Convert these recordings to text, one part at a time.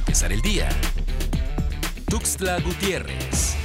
empezar el día. Tuxtla Gutiérrez.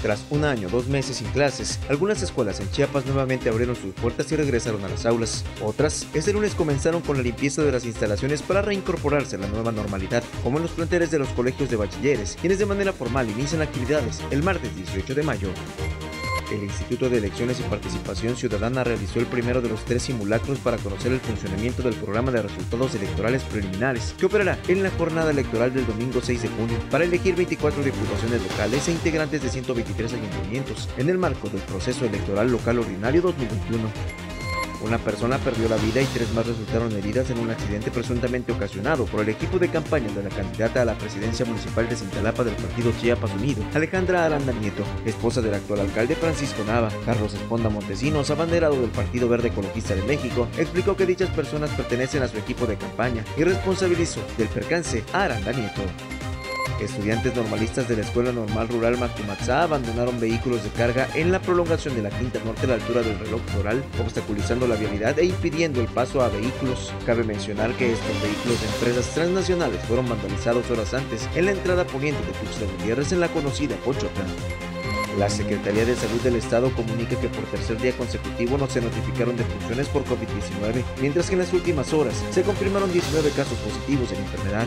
Tras un año, dos meses sin clases, algunas escuelas en Chiapas nuevamente abrieron sus puertas y regresaron a las aulas. Otras, este lunes comenzaron con la limpieza de las instalaciones para reincorporarse a la nueva normalidad, como en los planteles de los colegios de bachilleres, quienes de manera formal inician actividades el martes 18 de mayo. El Instituto de Elecciones y Participación Ciudadana realizó el primero de los tres simulacros para conocer el funcionamiento del programa de resultados electorales preliminares, que operará en la jornada electoral del domingo 6 de junio para elegir 24 diputaciones locales e integrantes de 123 ayuntamientos en el marco del proceso electoral local ordinario 2021. Una persona perdió la vida y tres más resultaron heridas en un accidente presuntamente ocasionado por el equipo de campaña de la candidata a la presidencia municipal de Cintalapa del partido Chiapas Unido, Alejandra Aranda Nieto, esposa del actual alcalde Francisco Nava. Carlos Esponda Montesinos, abanderado del Partido Verde Ecologista de México, explicó que dichas personas pertenecen a su equipo de campaña y responsabilizó del percance a Aranda Nieto. Estudiantes normalistas de la Escuela Normal Rural Macumatzá abandonaron vehículos de carga en la prolongación de la Quinta Norte a la altura del reloj floral, obstaculizando la vialidad e impidiendo el paso a vehículos. Cabe mencionar que estos vehículos de empresas transnacionales fueron vandalizados horas antes en la entrada poniente de Tuxtla Gutiérrez en la conocida Pochota. La Secretaría de Salud del Estado comunica que por tercer día consecutivo no se notificaron defunciones por COVID-19, mientras que en las últimas horas se confirmaron 19 casos positivos de la enfermedad